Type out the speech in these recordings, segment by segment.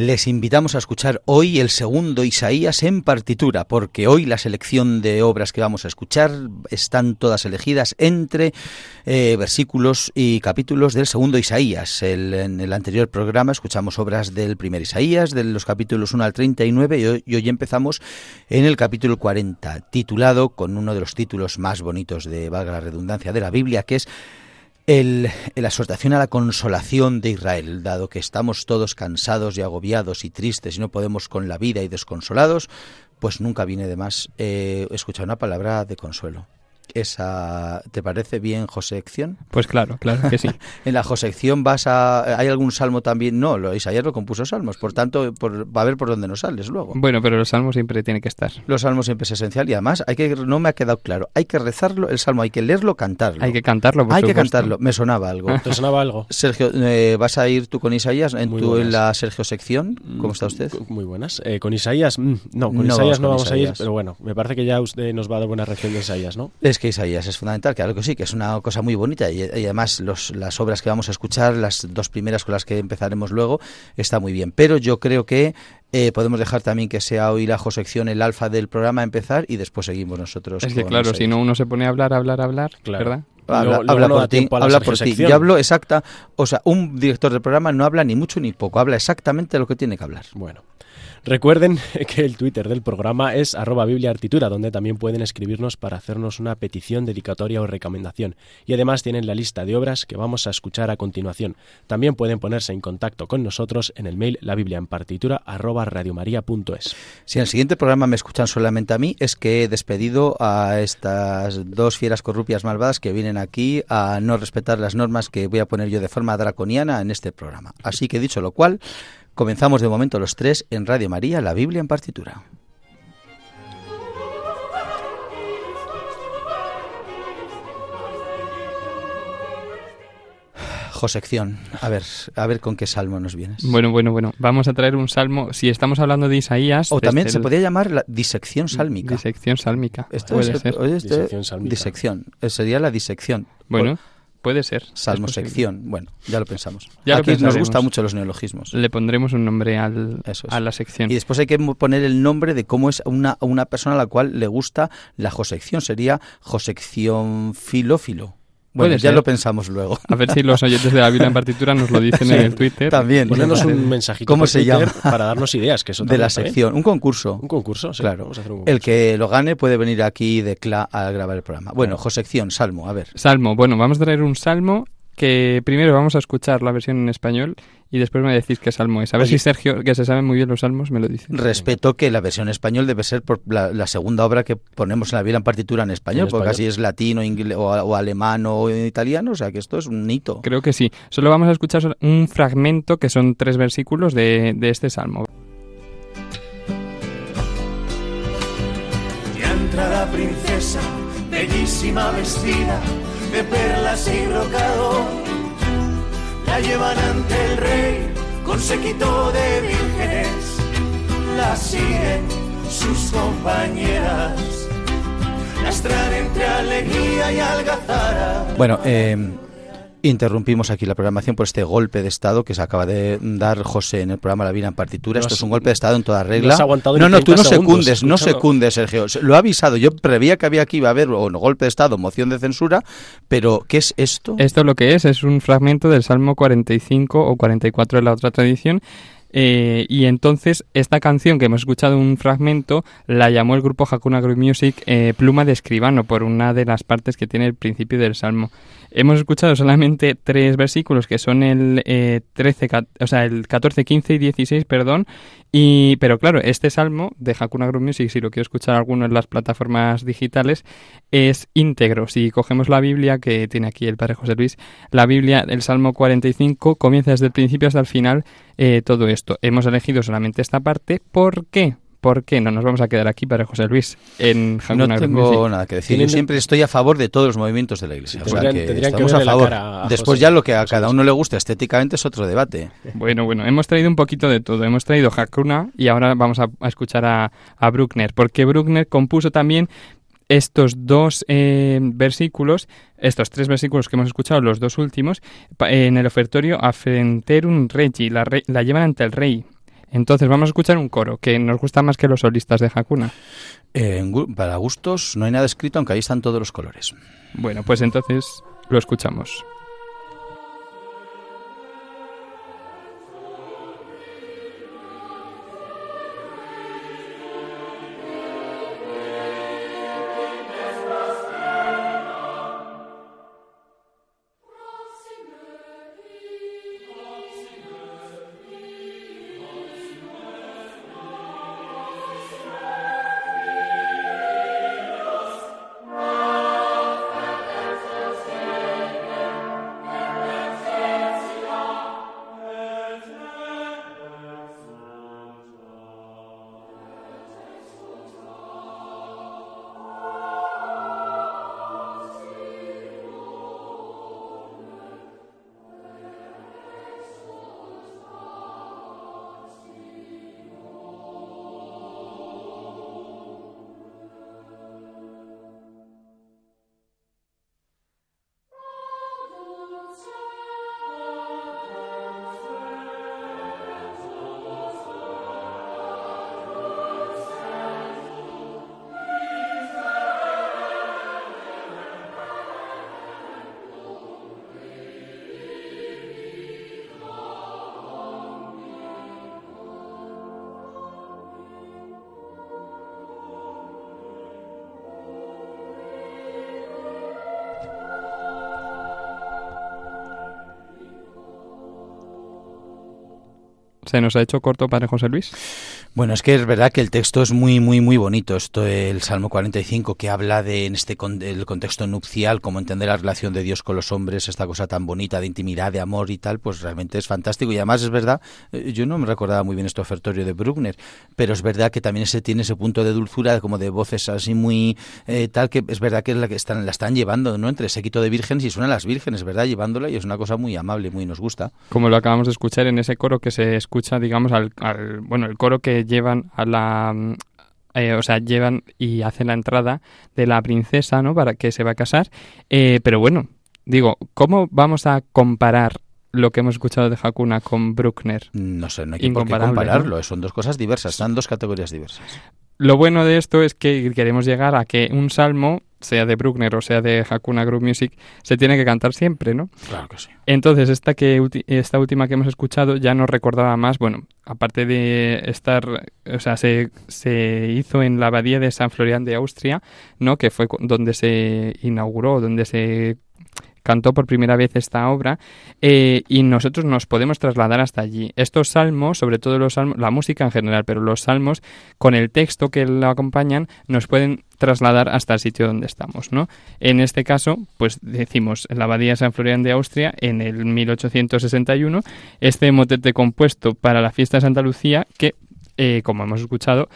Les invitamos a escuchar hoy el segundo Isaías en partitura, porque hoy la selección de obras que vamos a escuchar están todas elegidas entre eh, versículos y capítulos del segundo Isaías. en el anterior programa escuchamos obras del primer Isaías, de los capítulos 1 al 39, y hoy, y hoy empezamos en el capítulo 40, titulado con uno de los títulos más bonitos de, valga la redundancia, de la Biblia, que es el, la exhortación a la consolación de Israel, dado que estamos todos cansados y agobiados y tristes y no podemos con la vida y desconsolados, pues nunca viene de más eh, escuchar una palabra de consuelo esa ¿te parece bien Josección? Pues claro, claro que sí. en la Josección vas a hay algún salmo también, no, lo Isaías lo compuso salmos, por tanto va a ver por dónde nos sales luego. Bueno, pero los salmos siempre tiene que estar. Los salmos siempre es esencial y además hay que no me ha quedado claro, hay que rezarlo el salmo, hay que leerlo, cantarlo. Hay que cantarlo, Hay que cantarlo, me sonaba algo. ¿Te sonaba algo? Sergio, eh, ¿vas a ir tú con Isaías en tu en la Sergio sección? ¿Cómo está usted? Mm, muy buenas. Eh, con Isaías, mm, no, con Isaías no vamos a ir, pero bueno, me parece que ya usted nos va a dar buena reacción de Isaías, ¿no? Es que Isaías es fundamental claro que sí, que es una cosa muy bonita y, además las obras que vamos a escuchar, las dos primeras con las que empezaremos luego, está muy bien. Pero yo creo que eh, podemos dejar también que sea hoy la sección el alfa del programa empezar y después seguimos nosotros. Es que claro, si no uno se pone a hablar, hablar, hablar, ¿verdad? Habla, por ti, habla por ti. Yo hablo exacta, o sea, un director del programa no habla ni mucho ni poco, habla exactamente lo que tiene que hablar. Bueno. Recuerden que el Twitter del programa es arroba bibliaartitura, donde también pueden escribirnos para hacernos una petición, dedicatoria o recomendación. Y además tienen la lista de obras que vamos a escuchar a continuación. También pueden ponerse en contacto con nosotros en el mail la biblia en partitura arroba. Si en el siguiente programa me escuchan solamente a mí, es que he despedido a estas dos fieras corrupias malvadas que vienen aquí a no respetar las normas que voy a poner yo de forma draconiana en este programa. Así que dicho lo cual, Comenzamos de momento los tres en Radio María, la Biblia en partitura. Josección, a ver, a ver con qué salmo nos vienes. Bueno, bueno, bueno, vamos a traer un salmo, si estamos hablando de Isaías... O también se podría llamar la disección sálmica. Disección sálmica, Esto puede ser. disección sálmica. Disección, sería la disección. Bueno... Puede ser. Salmo sección. Bueno, ya lo pensamos. Ya Aquí nos gustan mucho los neologismos. Le pondremos un nombre al, a la sección. Y después hay que poner el nombre de cómo es una, una persona a la cual le gusta la josección. Sería josección filófilo. Bueno, ya lo pensamos luego. A ver si los oyentes de la Biblia en partitura nos lo dicen en el Twitter. También. Ponernos un mensajito ¿Cómo se llama? para darnos ideas. que De la ¿eh? sección. Un concurso. Un concurso, Claro. El que lo gane puede venir aquí de CLA a grabar el programa. Bueno, Josección, Salmo, a ver. Salmo. Bueno, vamos a traer un Salmo que primero vamos a escuchar la versión en español y después me decís qué salmo es. A ver si Sergio, que se sabe muy bien los salmos, me lo dice. Respeto que la versión en español debe ser por la, segunda obra que ponemos en la Biblia en partitura en español, porque así es latino inglés, o, alemán o italiano, o sea que esto es un hito. Creo que sí. Solo vamos a escuchar un fragmento que son tres versículos de, de este salmo. Y entra la princesa, bellísima vestida de perlas y brocado. La llevan ante el rey con sequito de vírgenes, la siguen sus compañeras, las traen entre alegría y algazara. Bueno, eh, Interrumpimos aquí la programación por este golpe de Estado que se acaba de dar José en el programa La Vida en Partitura. Esto es un golpe de Estado en toda regla. No, no, tú no secundes, no secundes, Sergio. Lo ha avisado. Yo prevía que había aquí iba a haber un golpe de Estado, moción de censura, pero ¿qué es esto? Esto lo que es es un fragmento del Salmo 45 o 44 de la otra tradición eh, y entonces esta canción que hemos escuchado un fragmento la llamó el grupo Hakuna Group Music eh, Pluma de Escribano por una de las partes que tiene el principio del salmo. Hemos escuchado solamente tres versículos que son el, eh, 13, o sea, el 14, 15 y 16, perdón. Y, pero claro, este salmo de Hakuna Group Music, si lo quiero escuchar alguno en las plataformas digitales, es íntegro. Si cogemos la Biblia que tiene aquí el Padre José Luis, la Biblia, el Salmo 45, comienza desde el principio hasta el final eh, todo esto. Hemos elegido solamente esta parte. ¿Por qué? ¿Por qué no nos vamos a quedar aquí para José Luis en No tengo nada que decir. Yo siempre estoy a favor de todos los movimientos de la Iglesia. estamos a favor. Después ya lo que a cada uno le gusta estéticamente es otro debate. Bueno, bueno, hemos traído un poquito de todo. Hemos traído Hakuna y ahora vamos a, escuchar a, a Bruckner, porque Bruckner compuso también estos dos eh, versículos, estos tres versículos que hemos escuchado, los dos últimos, en el ofertorio un Regi, la, la llevan ante el rey. Entonces vamos a escuchar un coro que nos gusta más que los solistas de Hakuna. para gustos no hay nada escrito, aunque ahí están todos los colores. Bueno, pues entonces lo escuchamos. ¿Se nos ha hecho corto, Padre José Luis? Bueno, es que es verdad que el texto es muy, muy, muy bonito. Esto, el Salmo 45, que habla de en este el contexto nupcial, cómo entender la relación de Dios con los hombres, esta cosa tan bonita de intimidad, de amor y tal, pues realmente es fantástico. Y además es verdad, eh, yo no me recordaba muy bien este ofertorio de Bruckner, pero es verdad que también ese tiene ese punto de dulzura, como de voces así muy eh, tal, que es verdad que es la que están, la están llevando, ¿no? Entre séquito de vírgenes y suenan las vírgenes, ¿verdad? Llevándola y es una cosa muy amable, muy nos gusta. Como lo acabamos de escuchar en ese coro que se escucha, digamos, al, al bueno, el coro que llevan a la eh, o sea, llevan y hacen la entrada de la princesa, ¿no? Para que se va a casar. Eh, pero bueno, digo, ¿cómo vamos a comparar lo que hemos escuchado de Hakuna con Bruckner? No sé, no hay que compararlo. Son dos cosas diversas, son dos categorías diversas. Lo bueno de esto es que queremos llegar a que un salmo, sea de Bruckner o sea de Hakuna Group Music, se tiene que cantar siempre, ¿no? Claro que sí. Entonces, esta, que, esta última que hemos escuchado ya nos recordaba más, bueno, aparte de estar, o sea, se, se hizo en la abadía de San Florian de Austria, ¿no? Que fue donde se inauguró, donde se cantó por primera vez esta obra eh, y nosotros nos podemos trasladar hasta allí. Estos salmos, sobre todo los salmos, la música en general, pero los salmos con el texto que lo acompañan nos pueden trasladar hasta el sitio donde estamos, ¿no? En este caso, pues decimos la abadía San Florian de Austria en el 1861 este motete compuesto para la fiesta de Santa Lucía que eh, como hemos escuchado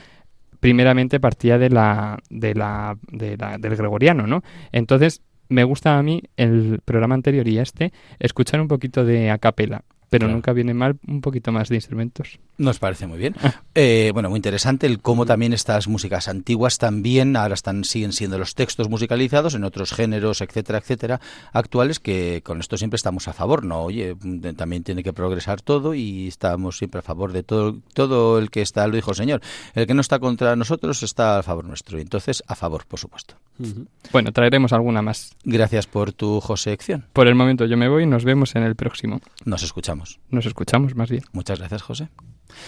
primeramente partía de la, de la, de la del gregoriano, ¿no? Entonces me gusta a mí el programa anterior y este escuchar un poquito de acapela pero nunca viene mal un poquito más de instrumentos. Nos parece muy bien. Eh, bueno, muy interesante el cómo también estas músicas antiguas también ahora están siguen siendo los textos musicalizados en otros géneros, etcétera, etcétera, actuales que con esto siempre estamos a favor, no, oye, también tiene que progresar todo y estamos siempre a favor de todo todo el que está, lo dijo el Señor, el que no está contra nosotros está a favor nuestro, y entonces a favor, por supuesto. Bueno, traeremos alguna más. Gracias por tu Josécción. Por el momento yo me voy y nos vemos en el próximo. Nos escuchamos. Nos escuchamos más bien. Muchas gracias, José.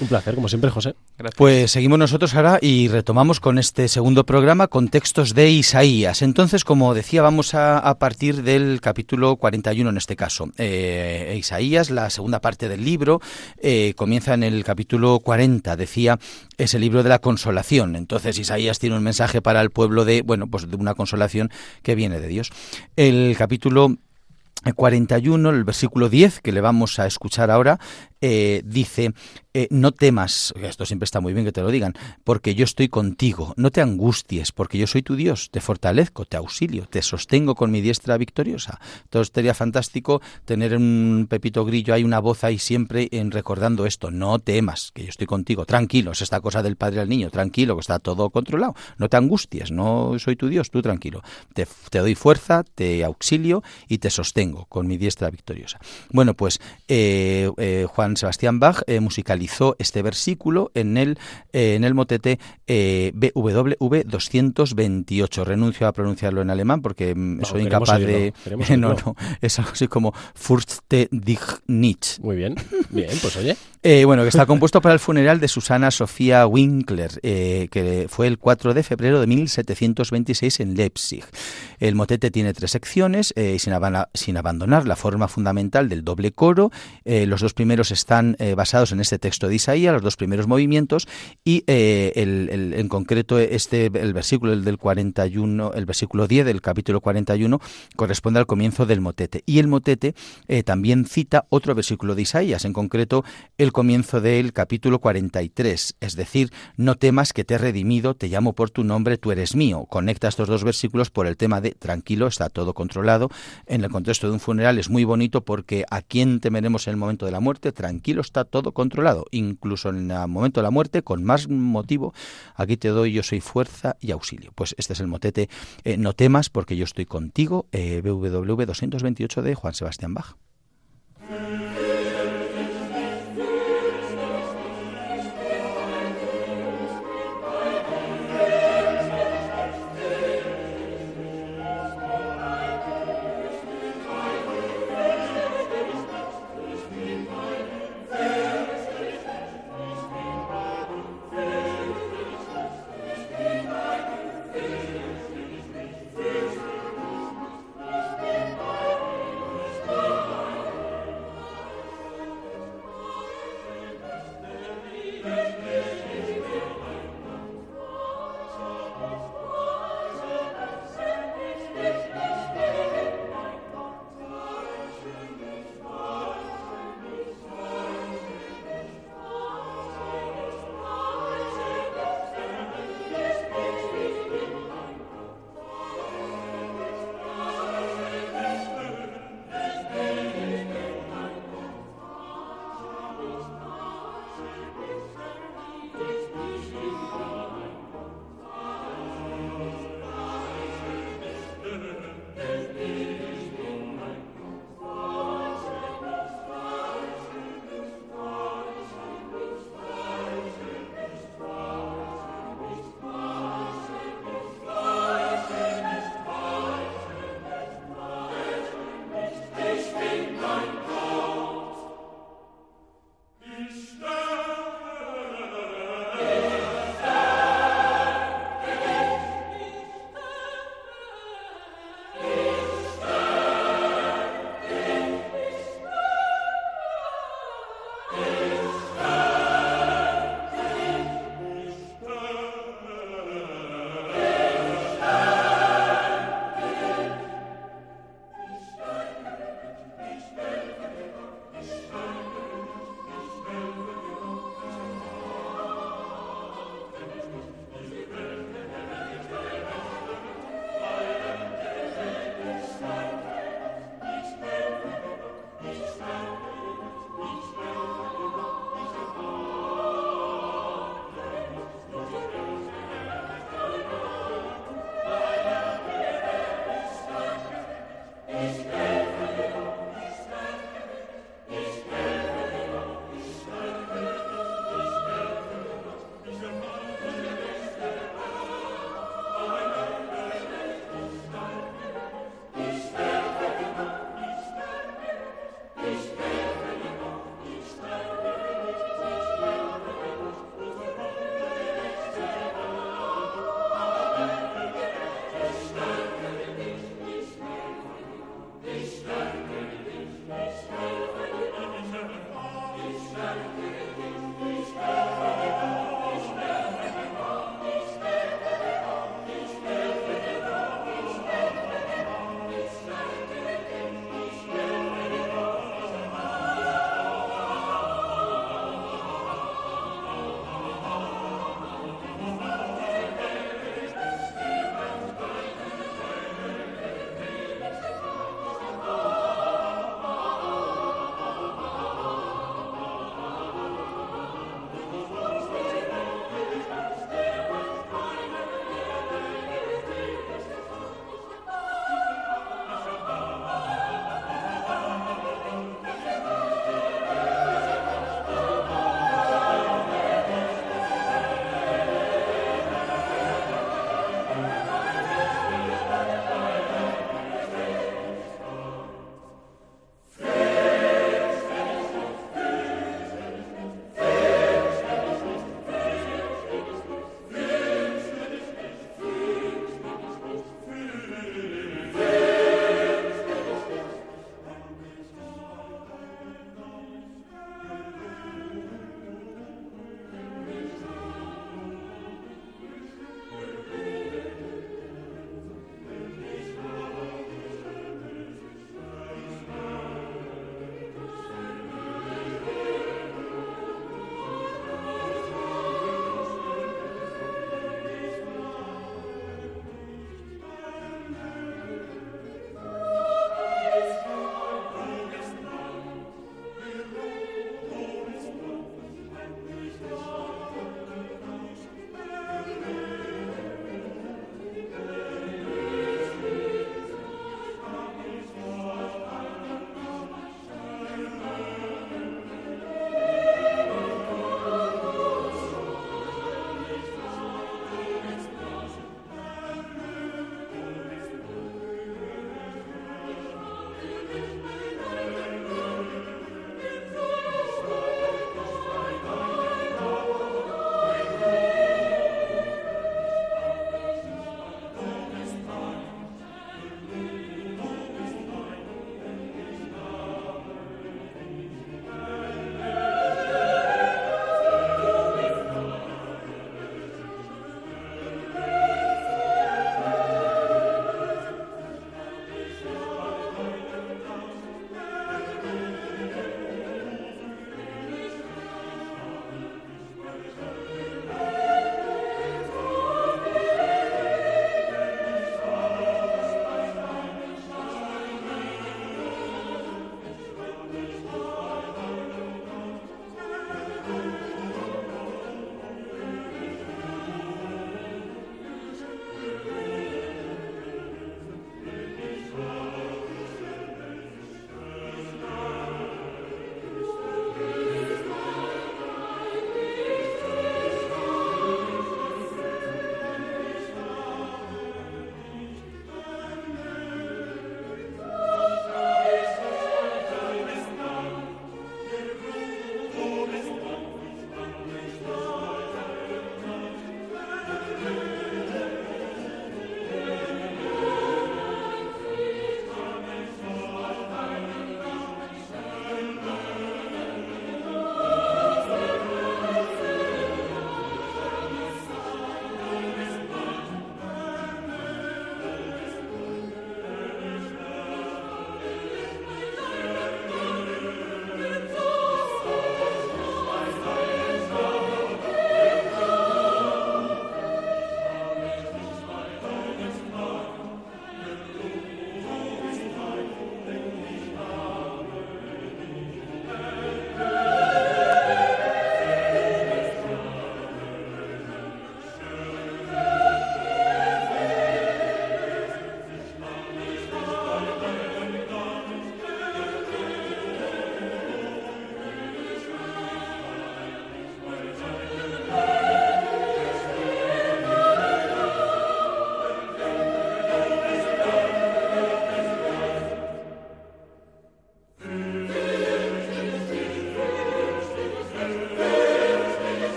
Un placer, como siempre, José. Pues seguimos nosotros ahora y retomamos con este segundo programa con textos de Isaías. Entonces, como decía, vamos a, partir del capítulo 41 en este caso. Eh, Isaías, la segunda parte del libro, eh, comienza en el capítulo 40. Decía, es el libro de la consolación. Entonces, Isaías tiene un mensaje para el pueblo de, bueno, pues de una consolación que viene de Dios. El capítulo 41, el versículo 10, que le vamos a escuchar ahora, eh, dice, eh, no temas, esto siempre está muy bien que te lo digan, porque yo estoy contigo, no te angusties, porque yo soy tu Dios, te fortalezco, te auxilio, te sostengo con mi diestra victoriosa. Entonces sería fantástico tener un Pepito Grillo, hay una voz ahí siempre en recordando esto, no temas, que yo estoy contigo, tranquilo, es esta cosa del padre al niño, tranquilo, que está todo controlado, no te angusties, no soy tu Dios, tú tranquilo, te, doy fuerza, te auxilio y te sostengo con mi diestra victoriosa. Bueno, pues eh, eh, Juan Sebastián Bach musicalizó este versículo en el, eh, en el motete eh, BWV 228. Renuncio a pronunciarlo en alemán porque mm, soy incapaz de... no, no, es algo así como Furchte dich nicht. Muy bien, bien, pues oye. Eh, bueno, que está compuesto para el funeral de Susana Sofía Winkler, que fue el 4 de febrero de 1726 en Leipzig. El motete tiene tres secciones, sin, sin, abandonar la forma fundamental del doble coro. los dos primeros están basados en este texto de Isaías, los dos primeros movimientos, y eh, el, en concreto este, el versículo el del 41, el versículo 10 del capítulo 41 corresponde al comienzo del motete. Y el motete eh, también cita otro versículo de Isaías, en concreto el comienzo del capítulo 43, es decir, no temas que te he redimido, te llamo por tu nombre, tú eres mío. Conecta estos dos versículos por el tema de tranquilo, está todo controlado. En el contexto de un funeral es muy bonito porque a quién temeremos en el momento de la muerte, tranquilo, está todo controlado incluso en el momento de la muerte, con más motivo, aquí te doy yo soy fuerza y auxilio. Pues este es el motete, eh, no temas porque yo estoy contigo, eh, BWV 228 de Juan Sebastián Bach.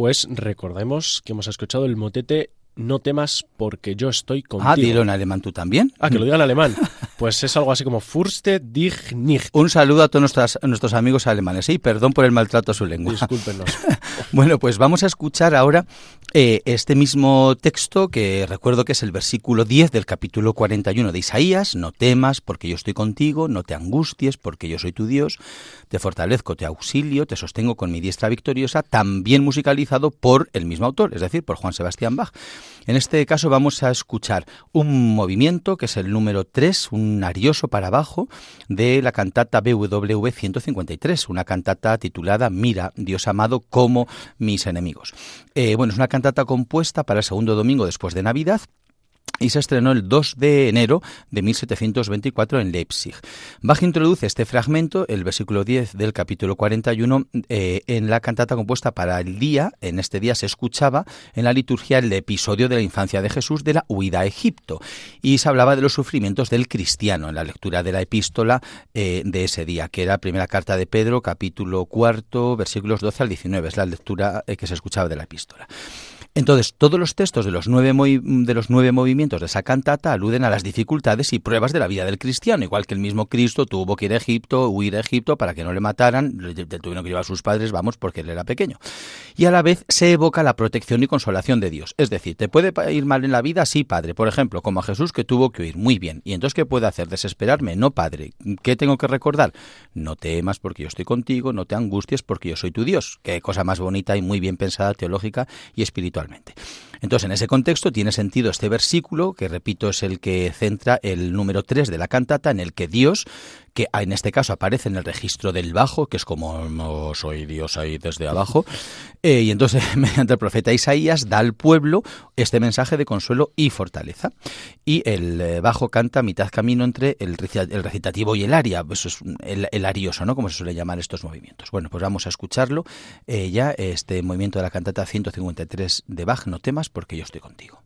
Pues recordemos que hemos escuchado el motete no temas porque yo estoy contigo. Ah, dilo en alemán tú también. Ah, que lo diga en alemán. Pues es algo así como Furste dich nicht. Un saludo a todos nuestros, nuestros amigos alemanes y perdón por el maltrato a su lengua. Discúlpenos. bueno, pues vamos a escuchar ahora eh, este mismo texto que recuerdo que es el versículo 10 del capítulo 41 de Isaías. No temas porque yo estoy contigo, no te angusties porque yo soy tu Dios, te fortalezco, te auxilio, te sostengo con mi diestra victoriosa, también musicalizado por el mismo autor, es decir, por Juan Sebastián Bach. En este caso vamos a escuchar un movimiento que es el número 3, un arioso para abajo de la cantata BWV 153, una cantata titulada Mira, Dios amado como mis enemigos. Eh, bueno, es una cantata compuesta para el segundo domingo después de Navidad y se estrenó el 2 de enero de 1724 en Leipzig. Bach introduce este fragmento, el versículo 10 del capítulo 41, eh, en la cantata compuesta para el día. En este día se escuchaba en la liturgia el episodio de la infancia de Jesús de la huida a Egipto y se hablaba de los sufrimientos del cristiano en la lectura de la epístola eh, de ese día, que era la primera carta de Pedro, capítulo cuarto, versículos 12 al 19. Es la lectura eh, que se escuchaba de la epístola. Entonces, todos los textos de los, nueve de los nueve movimientos de esa cantata aluden a las dificultades y pruebas de la vida del cristiano, igual que el mismo Cristo tuvo que ir a Egipto, huir a Egipto para que no le mataran, le tuvieron que llevar a sus padres, vamos, porque él era pequeño. Y a la vez se evoca la protección y consolación de Dios. Es decir, ¿te puede ir mal en la vida? Sí, Padre. Por ejemplo, como a Jesús que tuvo que huir. Muy bien. ¿Y entonces qué puede hacer? ¿Desesperarme? No, Padre. ¿Qué tengo que recordar? No temas porque yo estoy contigo, no te angusties porque yo soy tu Dios. Qué cosa más bonita y muy bien pensada teológica y espiritual actualmente entonces, en ese contexto tiene sentido este versículo, que repito es el que centra el número 3 de la cantata, en el que Dios que en este caso aparece en el registro del bajo, que es como no soy Dios ahí desde abajo, eh, y entonces mediante el profeta Isaías da al pueblo este mensaje de consuelo y fortaleza. Y el eh, bajo canta mitad camino entre el, recitativo y el aria, eso es el, arioso, ¿no? Como se suele llamar estos movimientos. Bueno, pues vamos a escucharlo eh, ya, este movimiento de la cantata 153 de Bach, no temas porque yo estoy contigo.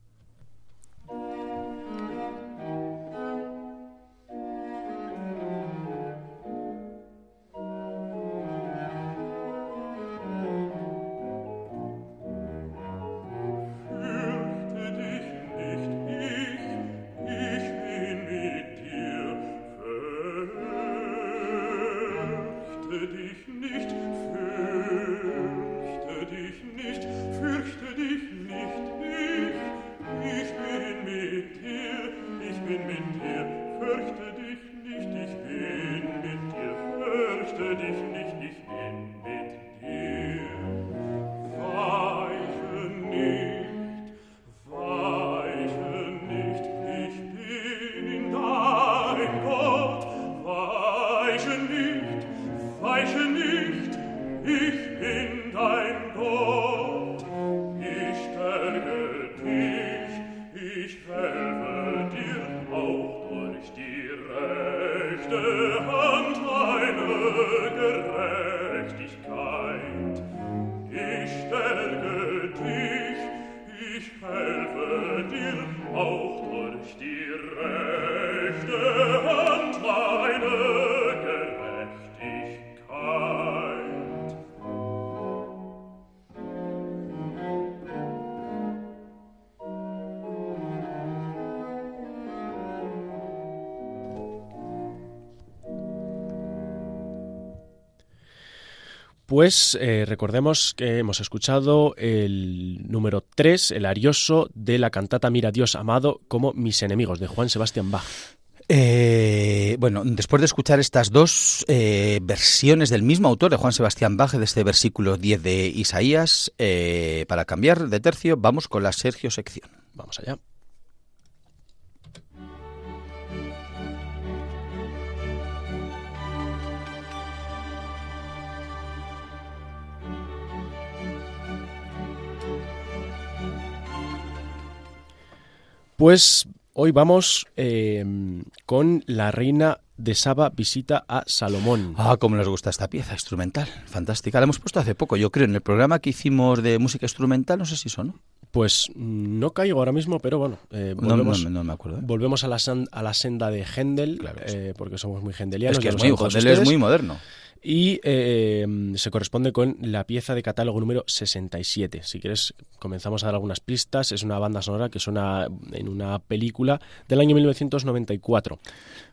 Pues eh, recordemos que hemos escuchado el número 3, el arioso de la cantata Mira Dios amado como mis enemigos, de Juan Sebastián Bach. Eh, bueno, después de escuchar estas dos eh, versiones del mismo autor, de Juan Sebastián Bach, de este versículo 10 de Isaías, para cambiar de tercio, vamos con la Sergio sección. Vamos allá. Pues hoy vamos eh, con la reina de Saba visita a Salomón. Ah, cómo nos gusta esta pieza instrumental, fantástica. La hemos puesto hace poco, yo creo, en el programa que hicimos de música instrumental, no sé si son, ¿no? Pues no caigo ahora mismo, pero bueno, eh, volvemos, no, me acuerdo. ¿eh? Volvemos a la, a la senda de Händel, porque somos muy hendelianos. Es que es muy, es muy moderno. Y eh, se corresponde con la pieza de catálogo número 67. Si quieres, comenzamos a dar algunas pistas. Es una banda sonora que suena en una película del año 1994.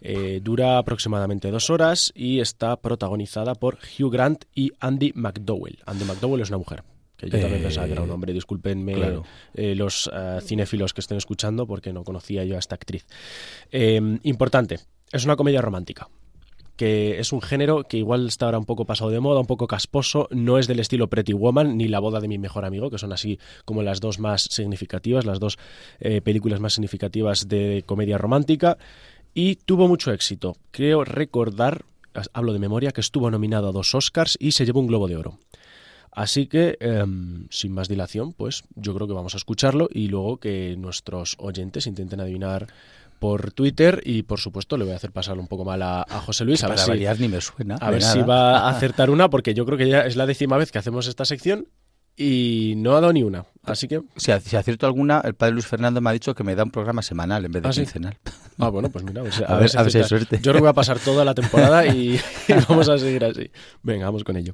Eh, dura aproximadamente dos horas y está protagonizada por Hugh Grant y Andy McDowell. Andy McDowell es una mujer que yo también Eh, pensaba que era un hombre. Discúlpenme claro. eh, los eh, cinéfilos que estén escuchando porque no conocía yo a esta actriz. Eh, importante, es una comedia romántica que es un género que igual está ahora un poco pasado de moda, un poco casposo, no es del estilo Pretty Woman ni La boda de mi mejor amigo, que son así como las dos más significativas, las dos eh, películas más significativas de comedia romántica, y tuvo mucho éxito. Creo recordar, hablo de memoria, que estuvo nominado a dos Oscars y se llevó un Globo de Oro. Así que, em, sin más dilación, pues yo creo que vamos a escucharlo y luego que nuestros oyentes intenten adivinar por Twitter y por supuesto le voy a hacer pasar un poco mal a, a José Luis a ver, Para si, variar ni me suena. a de ver si nada. va a acertar una porque yo creo que ya es la décima vez que hacemos esta sección y no ha dado ni una. Así que, Si, si acierto alguna, el padre Luis Fernando me ha dicho que me da un programa semanal en vez de ¿Ah, sí? ah, bueno, pues mira, a ver, si- A ver- si a ver si hay suerte. Yo creo que voy a pasar toda la temporada y, y vamos a seguir así. Venga, vamos con ello.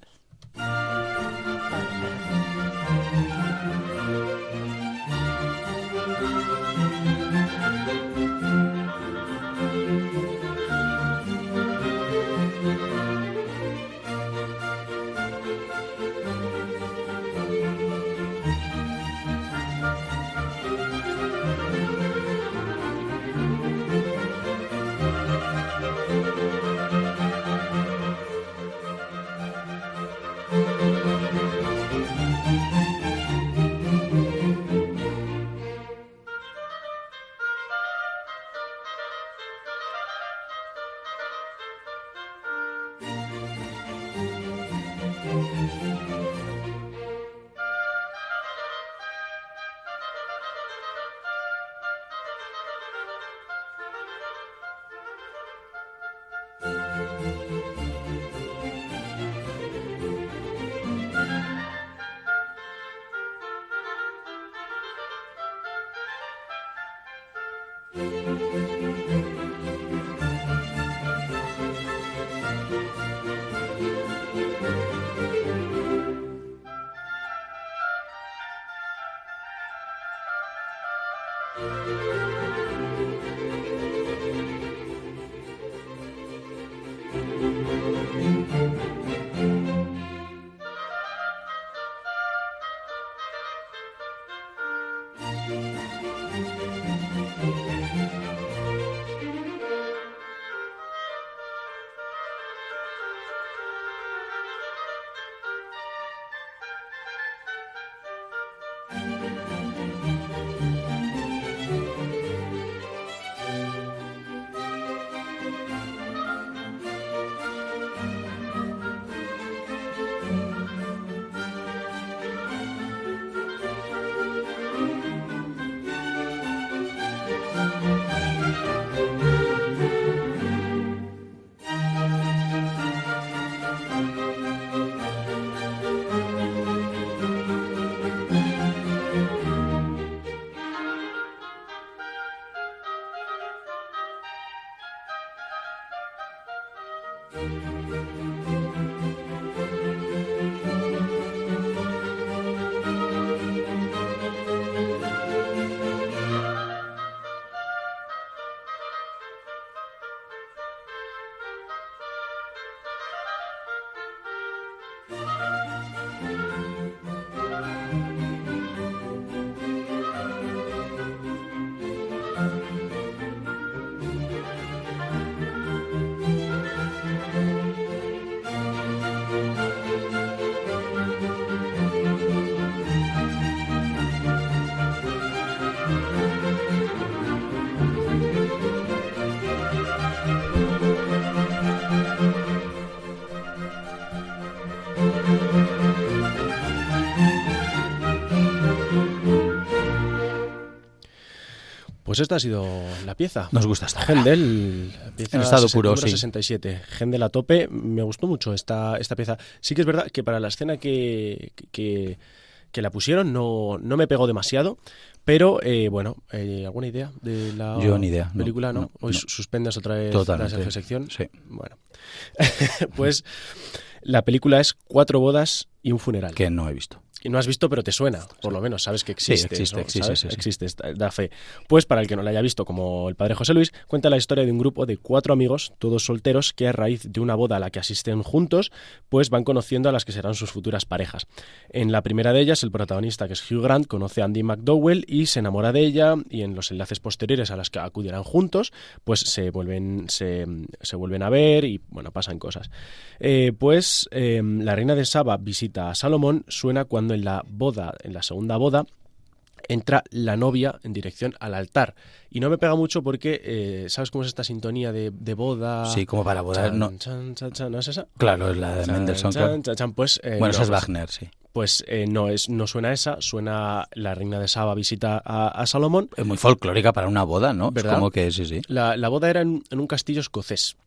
Pues esta ha sido la pieza. Nos gusta esta. Händel, pieza En estado puro, sí. 67. Händel a tope. Me gustó mucho esta, esta pieza. Sí que es verdad que para la escena que, que, que la pusieron no, no me pegó demasiado. Pero eh, bueno, eh, ¿alguna idea de la Yo ni idea, película? No, no, Hoy no. suspendes otra vez Totalmente. la sección. Sí. Bueno, pues La película es Cuatro bodas y un funeral. Que no he visto y no has visto, pero te suena, por lo menos, sabes que existe. Sí, existe, existe, sí, existe, da fe. Pues para el que no la haya visto, como el padre José Luis, cuenta la historia de un grupo de cuatro amigos, todos solteros, que a raíz de una boda a la que asisten juntos, pues van conociendo a las que serán sus futuras parejas. En la primera de ellas, el protagonista, que es Hugh Grant, conoce a Andy McDowell y se enamora de ella, y en los enlaces posteriores a las que acudirán juntos, pues se vuelven, se, se vuelven a ver y, bueno, pasan cosas. Eh, pues eh, la reina de Saba visita a Salomón, suena cuando en la boda, en la segunda boda, entra la novia en dirección al altar. Y no me pega mucho porque, eh, ¿sabes cómo es esta sintonía de, boda? Sí, como para boda. no. ¿No es esa? Claro, es la de Mendelssohn. Pues, bueno, esa es Wagner, sí. Pues no, es, no suena esa, suena la reina de Saba visita a, Salomón. Es muy folclórica para una boda, ¿no? ¿Verdad? como que sí, sí. La, la boda era en, un castillo escocés.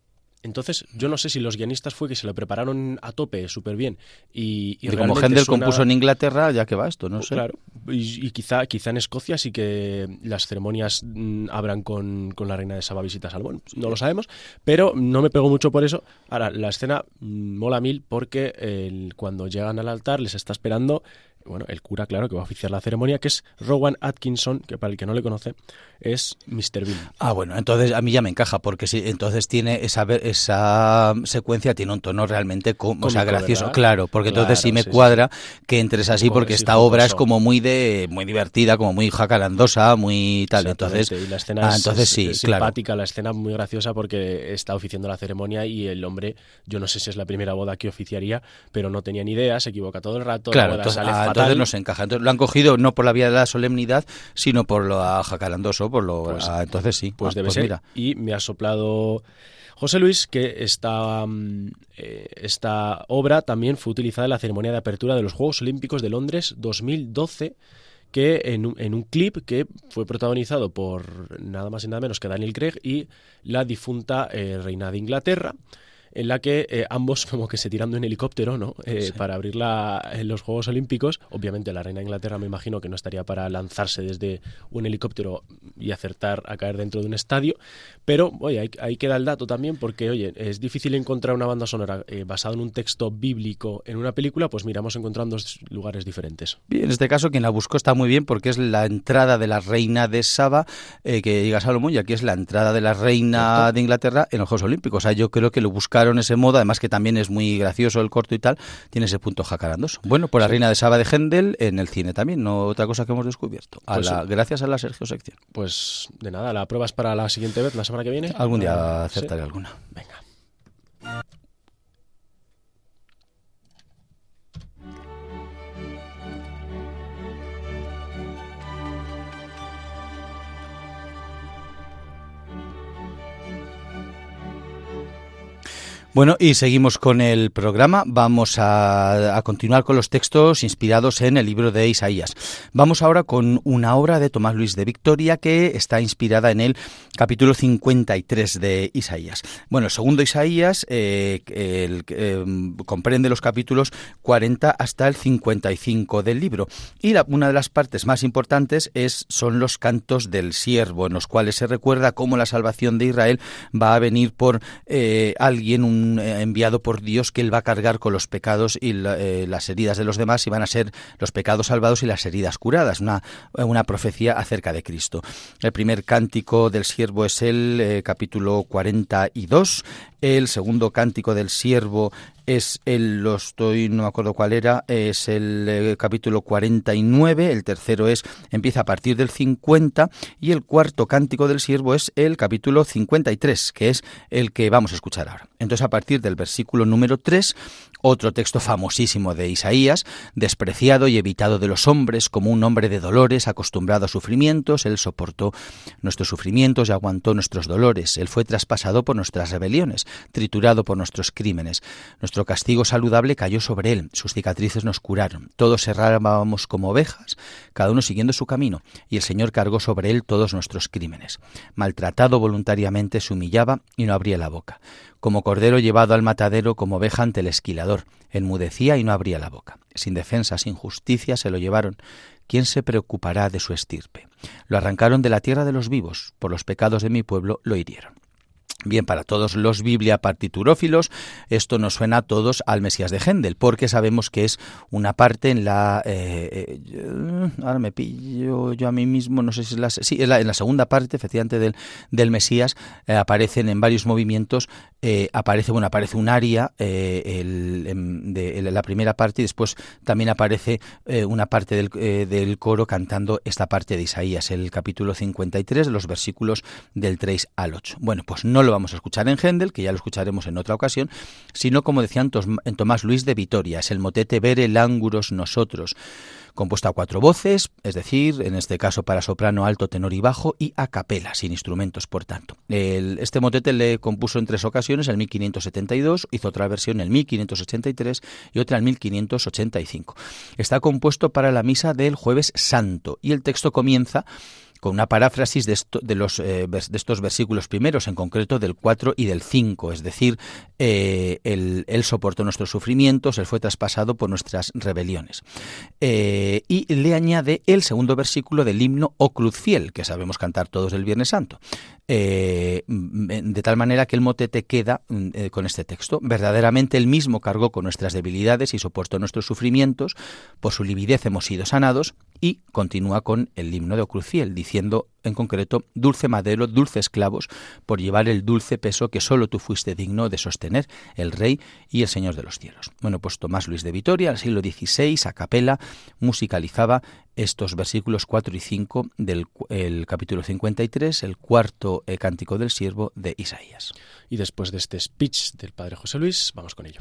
Entonces, yo no sé si los guionistas fue que se lo prepararon a tope, súper bien. Y, y, como Händel compuso en Inglaterra, ya que va esto, no sé. Claro, y, quizá, quizá en Escocia sí que las ceremonias mm, abran con, con, la reina de Saba visitas al bueno, no lo sabemos, pero no me pegó mucho por eso. Ahora, la escena mm, mola mil porque el, cuando llegan al altar les está esperando bueno, el cura, claro, que va a oficiar la ceremonia, que es Rowan Atkinson, que para el que no le conoce, es Mr. Bean. Ah, bueno, entonces a mí ya me encaja, porque sí, entonces tiene esa, esa secuencia, tiene un tono realmente como, o sea, gracioso, claro, porque entonces sí me cuadra que entres así, porque esta obra es como muy de muy divertida, como muy jacarandosa, muy tal, entonces... Y la escena ah, entonces sí, simpática, la escena muy graciosa porque está oficiando la ceremonia y el hombre, yo no sé si es la primera boda que oficiaría, pero no tenía ni idea, se equivoca todo el rato, claro, la sale ah, entonces no se encaja. Entonces lo han cogido no por la vía de la solemnidad, sino por lo jacarandoso, por lo pues, ah, entonces sí. Pues ah, debe pues ser. Y me ha soplado José Luis que esta, mm, eh, esta obra también fue utilizada en la ceremonia de apertura de los Juegos Olímpicos de Londres 2012 que en un, en un, clip que fue protagonizado por nada más y nada menos que Daniel Craig y la difunta eh, reina de Inglaterra en la que eh, ambos como que se tiran de un helicóptero, ¿no? Eh, para abrir en los Juegos Olímpicos. Obviamente la reina de Inglaterra me imagino que no estaría para lanzarse desde un helicóptero y acertar a caer dentro de un estadio, pero oye, ahí, queda el dato también porque oye, es difícil encontrar una banda sonora eh, basada en un texto bíblico en una película, pues miramos encontrando dos lugares diferentes. Bien, en este caso quien la buscó está muy bien porque es la entrada de la reina de Saba, que diga Salomón, y aquí es la entrada de la reina de Inglaterra en los Juegos Olímpicos. O sea, yo creo que lo busca ese modo, además que también es muy gracioso el corto y tal, tiene ese punto jacarandoso. Bueno, por la Reina de Saba de Hendel en el cine también, no otra cosa que hemos descubierto. A pues gracias a la Sergio Sección. Pues de nada, la prueba es para la siguiente vez, la semana que viene. Algún día acertaré alguna. Venga. Bueno, y seguimos con el programa. Vamos a, continuar con los textos inspirados en el libro de Isaías. Vamos ahora con una obra de Tomás Luis de Victoria que está inspirada en el capítulo 53 de Isaías. Bueno, el segundo Isaías eh, em, comprende los capítulos 40 hasta el 55 del libro. Y una de las partes más importantes es, son los cantos del siervo, en los cuales se recuerda cómo la salvación de Israel va a venir por eh, alguien, un eh, enviado por Dios que él va a cargar con los pecados y eh, las heridas de los demás y van a ser los pecados salvados y las heridas curadas, una, una profecía acerca de Cristo. El primer cántico del siervo es el eh, capítulo 42, el segundo cántico del siervo es el, lo estoy, no me acuerdo cuál era, es el eh, capítulo 49, el tercero es, empieza a partir del 50 y el cuarto cántico del siervo es el capítulo 53, que es el que vamos a escuchar ahora. Entonces a partir del versículo número 3 otro texto famosísimo de Isaías, despreciado y evitado de los hombres, como un hombre de dolores, acostumbrado a sufrimientos, él soportó nuestros sufrimientos y aguantó nuestros dolores, él fue traspasado por nuestras rebeliones, triturado por nuestros crímenes. Nuestro castigo saludable cayó sobre él, sus cicatrices nos curaron, todos errábamos como ovejas, cada uno siguiendo su camino, y el Señor cargó sobre él todos nuestros crímenes. Maltratado voluntariamente se humillaba y no abría la boca como cordero llevado al matadero, como oveja ante el esquilador. Enmudecía y no abría la boca. Sin defensa, sin justicia, se lo llevaron. ¿Quién se preocupará de su estirpe? Lo arrancaron de la tierra de los vivos, por los pecados de mi pueblo lo hirieron. Bien, para todos los Biblia partiturófilos, esto nos suena a todos al Mesías de Händel, porque sabemos que es una parte en la... Eh, eh, ahora me pillo yo a mí mismo, no sé si es la... Sí, en la, segunda parte, efectivamente, del, del Mesías, eh, aparecen en varios movimientos, aparece, bueno, aparece un aria el, de la primera parte y después también aparece una parte del, del coro cantando esta parte de Isaías, el capítulo 53, los versículos del 3 al 8. Bueno, pues no lo vamos a escuchar en Händel, que ya lo escucharemos en otra ocasión, sino como decían en Tomás Luis de Vitoria, es el motete Vere Lánguros Nosotros, compuesto a cuatro voces, es decir, en este caso para soprano, alto, tenor y bajo, y a capela, sin instrumentos, por tanto. este motete le compuso en tres ocasiones, en 1572, hizo otra versión en 1583 y otra en 1585. Está compuesto para la misa del jueves santo y el texto comienza con una paráfrasis eh, de estos versículos primeros, en concreto del 4 y del 5, es decir, eh, él, soportó nuestros sufrimientos, Él fue traspasado por nuestras rebeliones. Eh, y le añade el segundo versículo del himno O Cruz Fiel, que sabemos cantar todos el Viernes Santo. de tal manera que el motete queda con este texto. Verdaderamente él mismo cargó con nuestras debilidades y soportó nuestros sufrimientos, por su lividez hemos sido sanados, y continúa con el himno de O Cruz Fiel, diciendo en concreto, dulce madero, dulce esclavos, por llevar el dulce peso que solo tú fuiste digno de sostener, el Rey y el Señor de los cielos. Bueno, pues Tomás Luis de Vitoria, al siglo XVI, a capela, musicalizaba estos versículos 4 y 5 del el capítulo 53, el cuarto eh, cántico del siervo de Isaías. Y después de este speech del Padre José Luis, vamos con ello.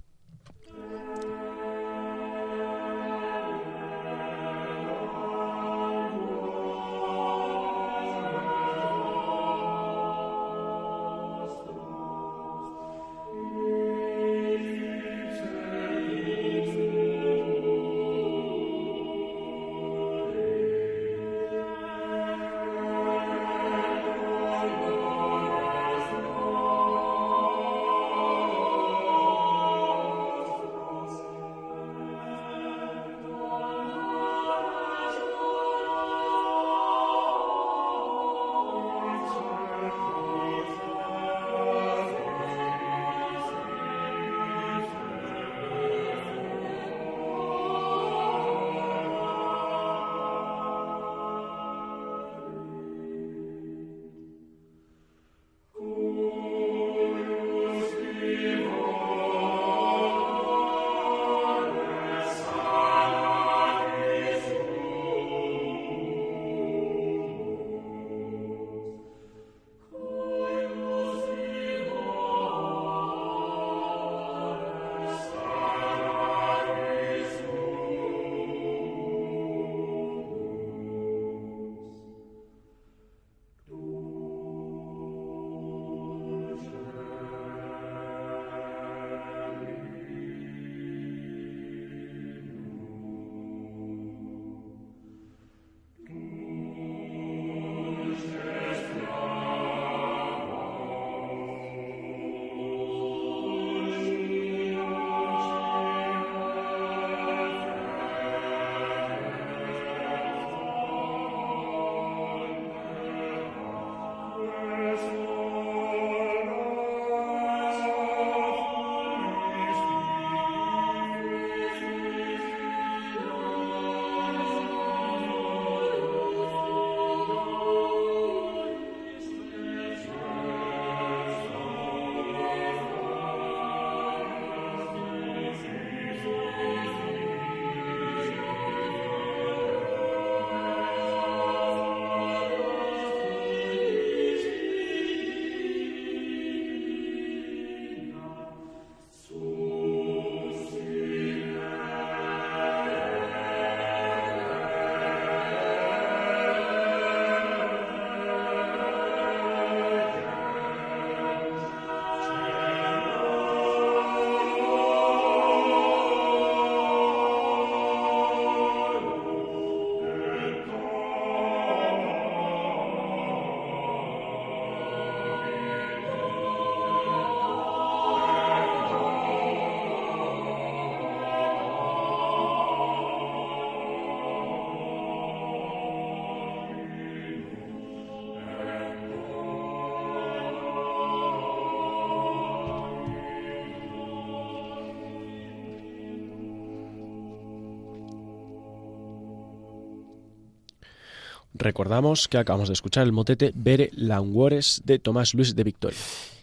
Recordamos que acabamos de escuchar el motete Bere Langores de Tomás Luis de Victoria.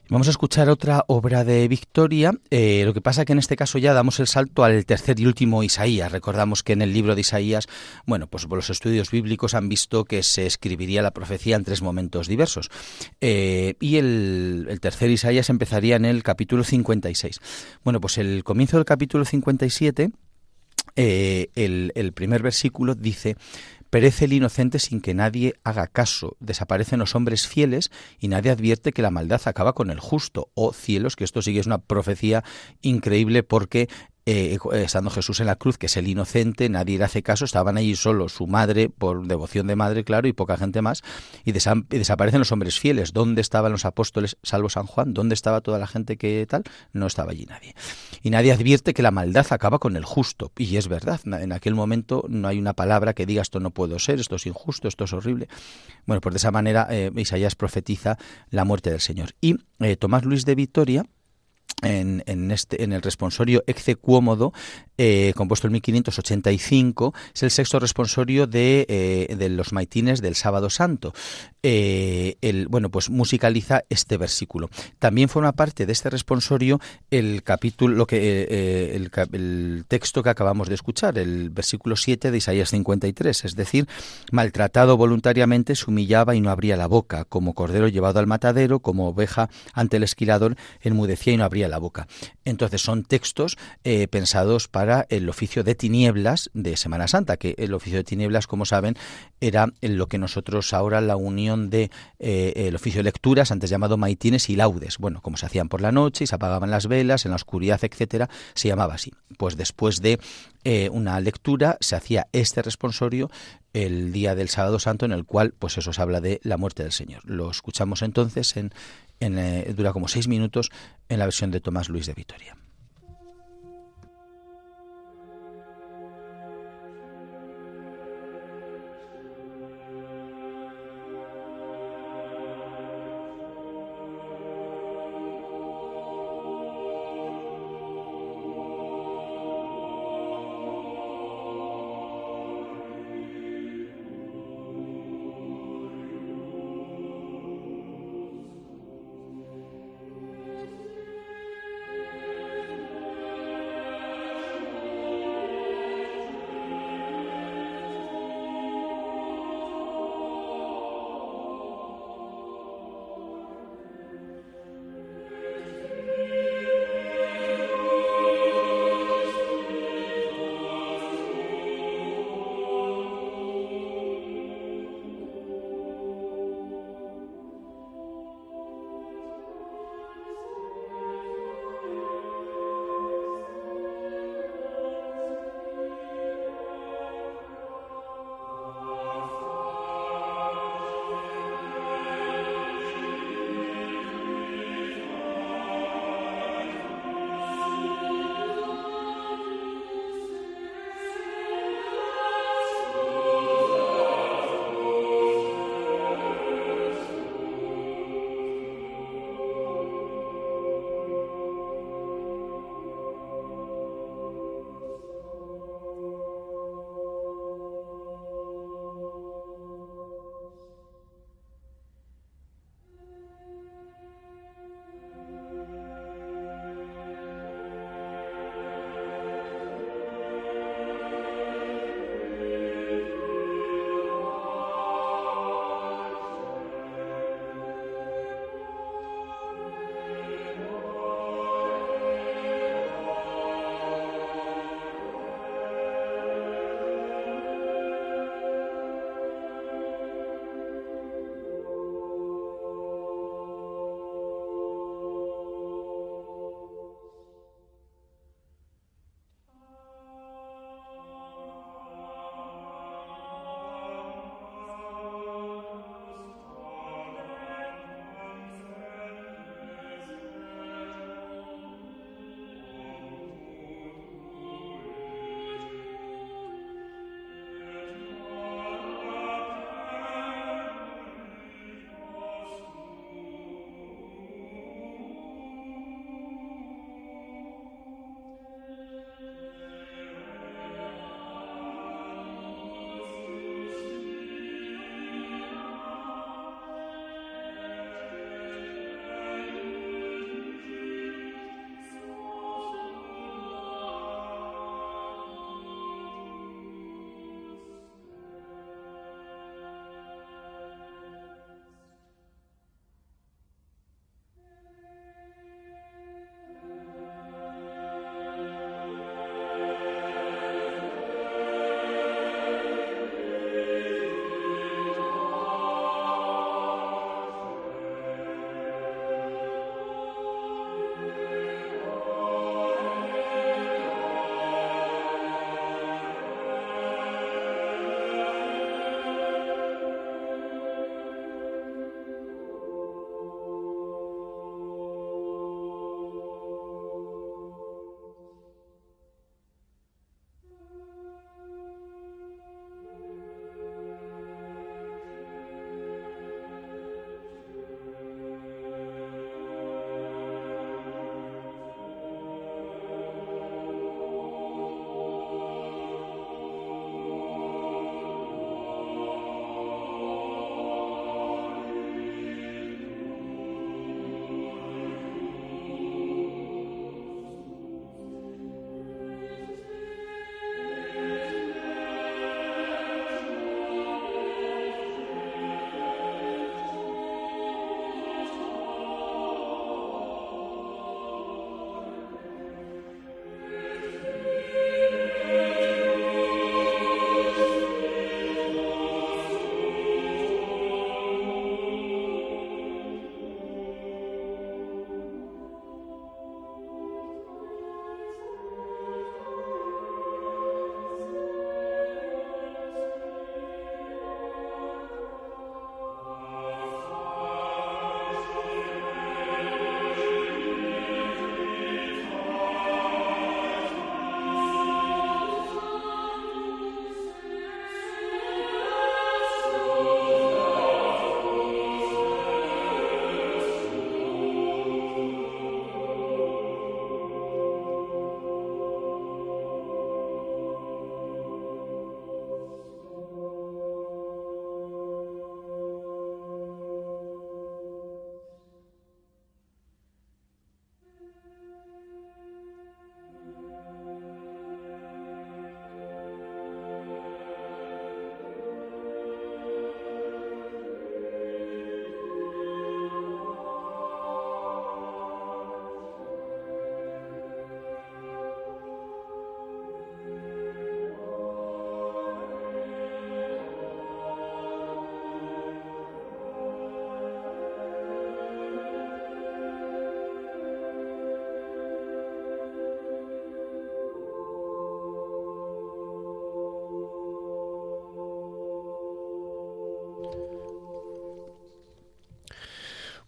Vamos a escuchar otra obra de Victoria. Eh, lo que pasa que en este caso ya damos el salto al tercer y último Isaías. Recordamos que en el libro de Isaías, bueno, pues los estudios bíblicos han visto que se escribiría la profecía en tres momentos diversos. Eh, y el, el, tercer Isaías empezaría en el capítulo 56. Bueno, pues el comienzo del capítulo 57, eh, el, el primer versículo dice Perece el inocente sin que nadie haga caso. Desaparecen los hombres fieles y nadie advierte que la maldad acaba con el justo. Oh cielos, que esto sigue es una profecía increíble porque eh, estando Jesús en la cruz, que es el inocente, nadie le hace caso, estaban allí solo su madre, por devoción de madre, claro, y poca gente más, y, desaparecen los hombres fieles. ¿Dónde estaban los apóstoles, salvo San Juan? ¿Dónde estaba toda la gente que tal? No estaba allí nadie. Y nadie advierte que la maldad acaba con el justo. Y es verdad, en aquel momento no hay una palabra que diga esto no puedo ser, esto es injusto, esto es horrible. Bueno, pues de esa manera eh, Isaías profetiza la muerte del Señor. Y eh, Tomás Luis de Vitoria, en, en, este, en el responsorio Ecce Cuomodo, eh, compuesto en 1585, es el sexto responsorio de, eh, de los maitines del Sábado Santo. Eh, el, bueno, pues musicaliza este versículo. También forma parte de este responsorio el capítulo, lo que, el, el, texto que acabamos de escuchar, el versículo 7 de Isaías 53, es decir, maltratado voluntariamente se humillaba y no abría la boca, como cordero llevado al matadero, como oveja ante el esquilador, enmudecía y no abría la boca. Entonces son textos eh, pensados para el oficio de tinieblas de Semana Santa, que el oficio de tinieblas, como saben, era lo que nosotros ahora la unión de eh, el oficio de lecturas, antes llamado maitines y laudes. Bueno, como se hacían por la noche y se apagaban las velas en la oscuridad, etcétera, se llamaba así. Pues después de eh, una lectura se hacía este responsorio el día del sábado santo en el cual pues eso se habla de la muerte del Señor. Lo escuchamos entonces en en, eh, dura como seis minutos en la versión de Tomás Luis de Vitoria.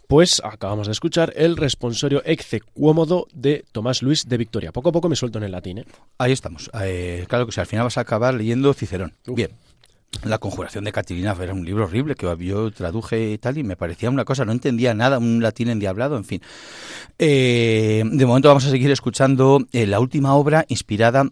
Pues acabamos de escuchar el responsorio Ecce Cuomodo de Tomás Luis de Victoria. Poco a poco me suelto en el latín. ¿eh? Ahí estamos. Eh, claro que sí, al final vas a acabar leyendo Cicerón. Bien. La conjuración de Catilina era un libro horrible que yo traduje y tal y me parecía una cosa, no entendía nada, un latín endiablado, en fin. Eh, de momento vamos a seguir escuchando eh, la última obra inspirada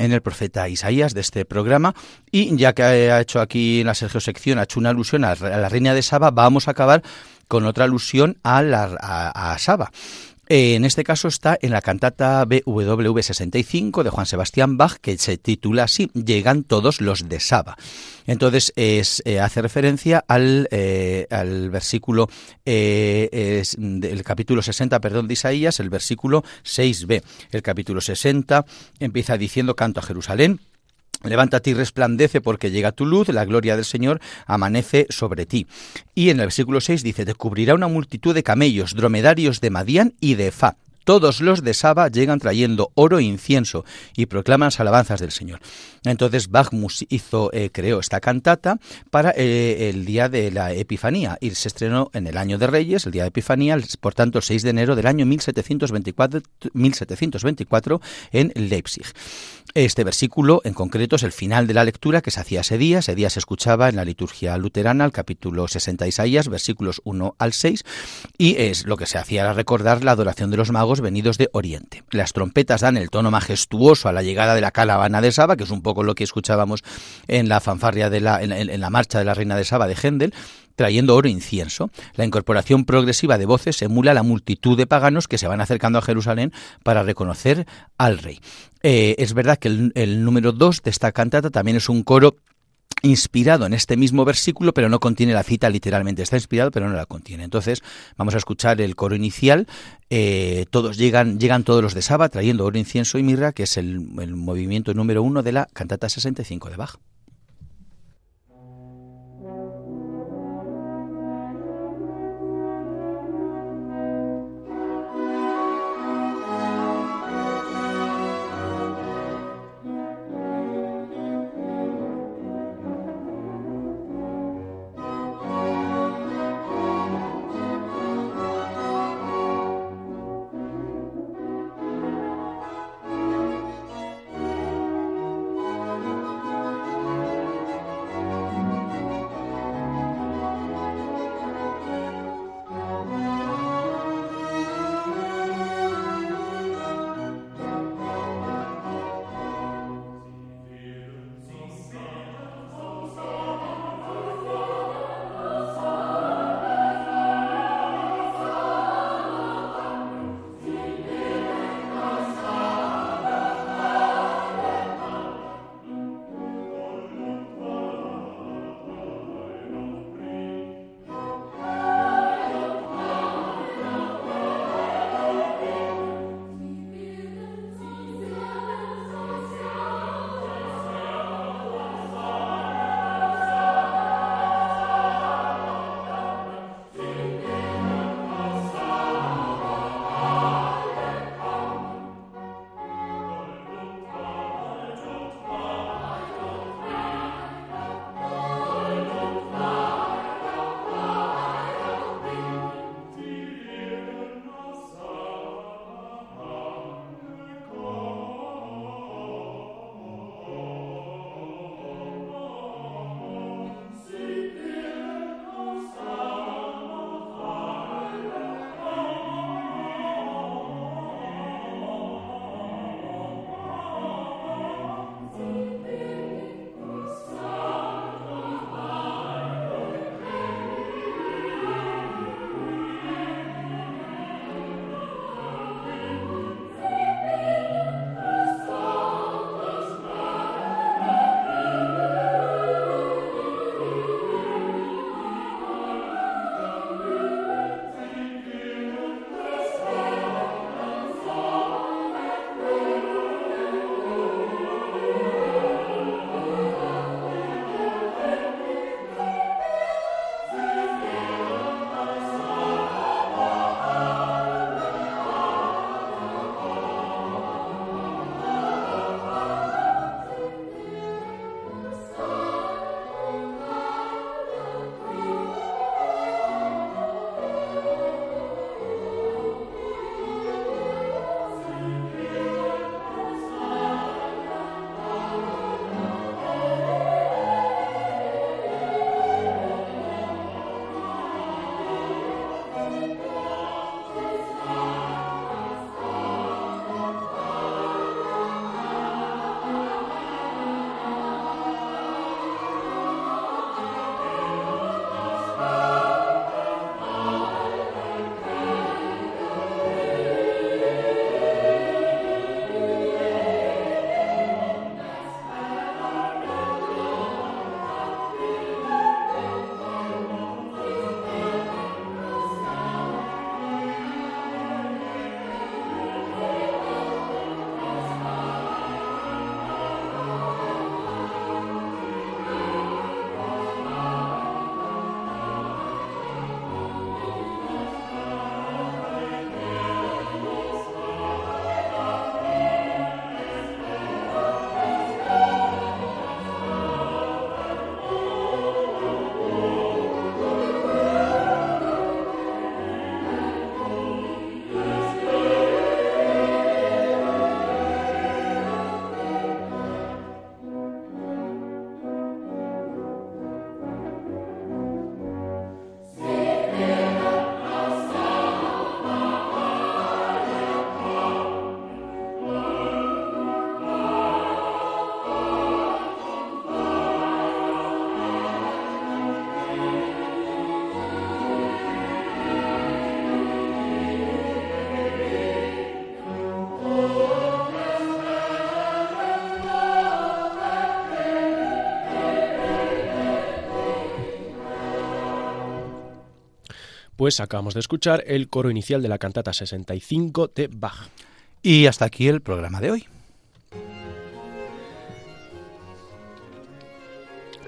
en el profeta Isaías de este programa y ya que ha hecho aquí en la Sergio sección ha hecho una alusión a la reina de Saba vamos a acabar con otra alusión a, la, a, Saba. Eh, en este caso está en la cantata BWV 65 de Juan Sebastián Bach, que se titula así, Llegan todos los de Saba. Entonces es, eh, hace referencia al, eh, al versículo del capítulo 60, perdón, de Isaías, el versículo 6b. El capítulo 60 empieza diciendo canto a Jerusalén Levántate y resplandece porque llega tu luz, la gloria del Señor amanece sobre ti. Y en el versículo 6 dice, te cubrirá una multitud de camellos, dromedarios de Madián y de Fa, todos los de Saba llegan trayendo oro e incienso y proclaman las alabanzas del Señor. Entonces Bachmus hizo, eh, creó esta cantata para eh, el día de la Epifanía y se estrenó en el año de Reyes, el día de Epifanía, por tanto el 6 de enero del año 1724, 1724 en Leipzig. Este versículo en concreto es el final de la lectura que se hacía ese día. Ese día se escuchaba en la liturgia luterana, el capítulo 60 de Isaías, versículos 1 al 6, y es lo que se hacía era recordar la adoración de los magos venidos de Oriente. Las trompetas dan el tono majestuoso a la llegada de la caravana de Saba, que es un poco lo que escuchábamos en la fanfarria de la, en, la marcha de la reina de Saba de Händel, trayendo oro e incienso. La incorporación progresiva de voces emula la multitud de paganos que se van acercando a Jerusalén para reconocer al rey. Eh, es verdad que el, el número 2 de esta cantata también es un coro inspirado en este mismo versículo, pero no contiene la cita literalmente. Está inspirado, pero no la contiene. Entonces, vamos a escuchar el coro inicial. Eh, todos llegan, llegan todos los de Saba trayendo oro, incienso y mirra, que es el, el movimiento número uno de la cantata 65 de Bach. Pues acabamos de escuchar el coro inicial de la cantata 65 de Bach. Y hasta aquí el programa de hoy.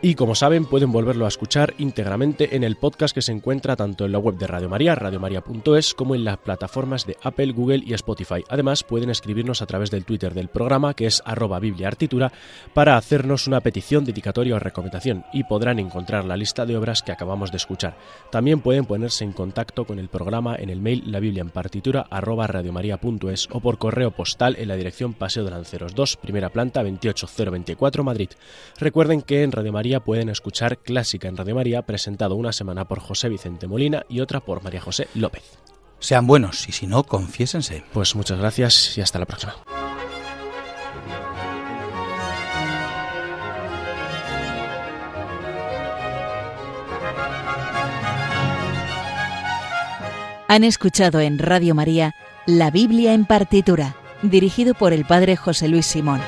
Y como saben, pueden volverlo a escuchar íntegramente en el podcast que se encuentra tanto en la web de Radio María, radiomaria.es, como en las plataformas de Apple, Google y Spotify. Además, pueden escribirnos a través del Twitter del programa, que es arroba bibliaartitura, para hacernos una petición, dedicatoria o recomendación, y podrán encontrar la lista de obras que acabamos de escuchar. También pueden ponerse en contacto con el programa en el mail la biblia en partitura arroba radiomaria.es o por correo postal en la dirección Paseo de Lanceros 2, primera planta 28024 Madrid. Recuerden que en Radio María pueden escuchar Clásica en Radio María, presentado una semana por José Vicente Molina y otra por María José López. Sean buenos y si no, confiésense. Pues muchas gracias y hasta la próxima. Han escuchado en Radio María La Biblia en partitura, dirigido por el Padre José Luis Simón.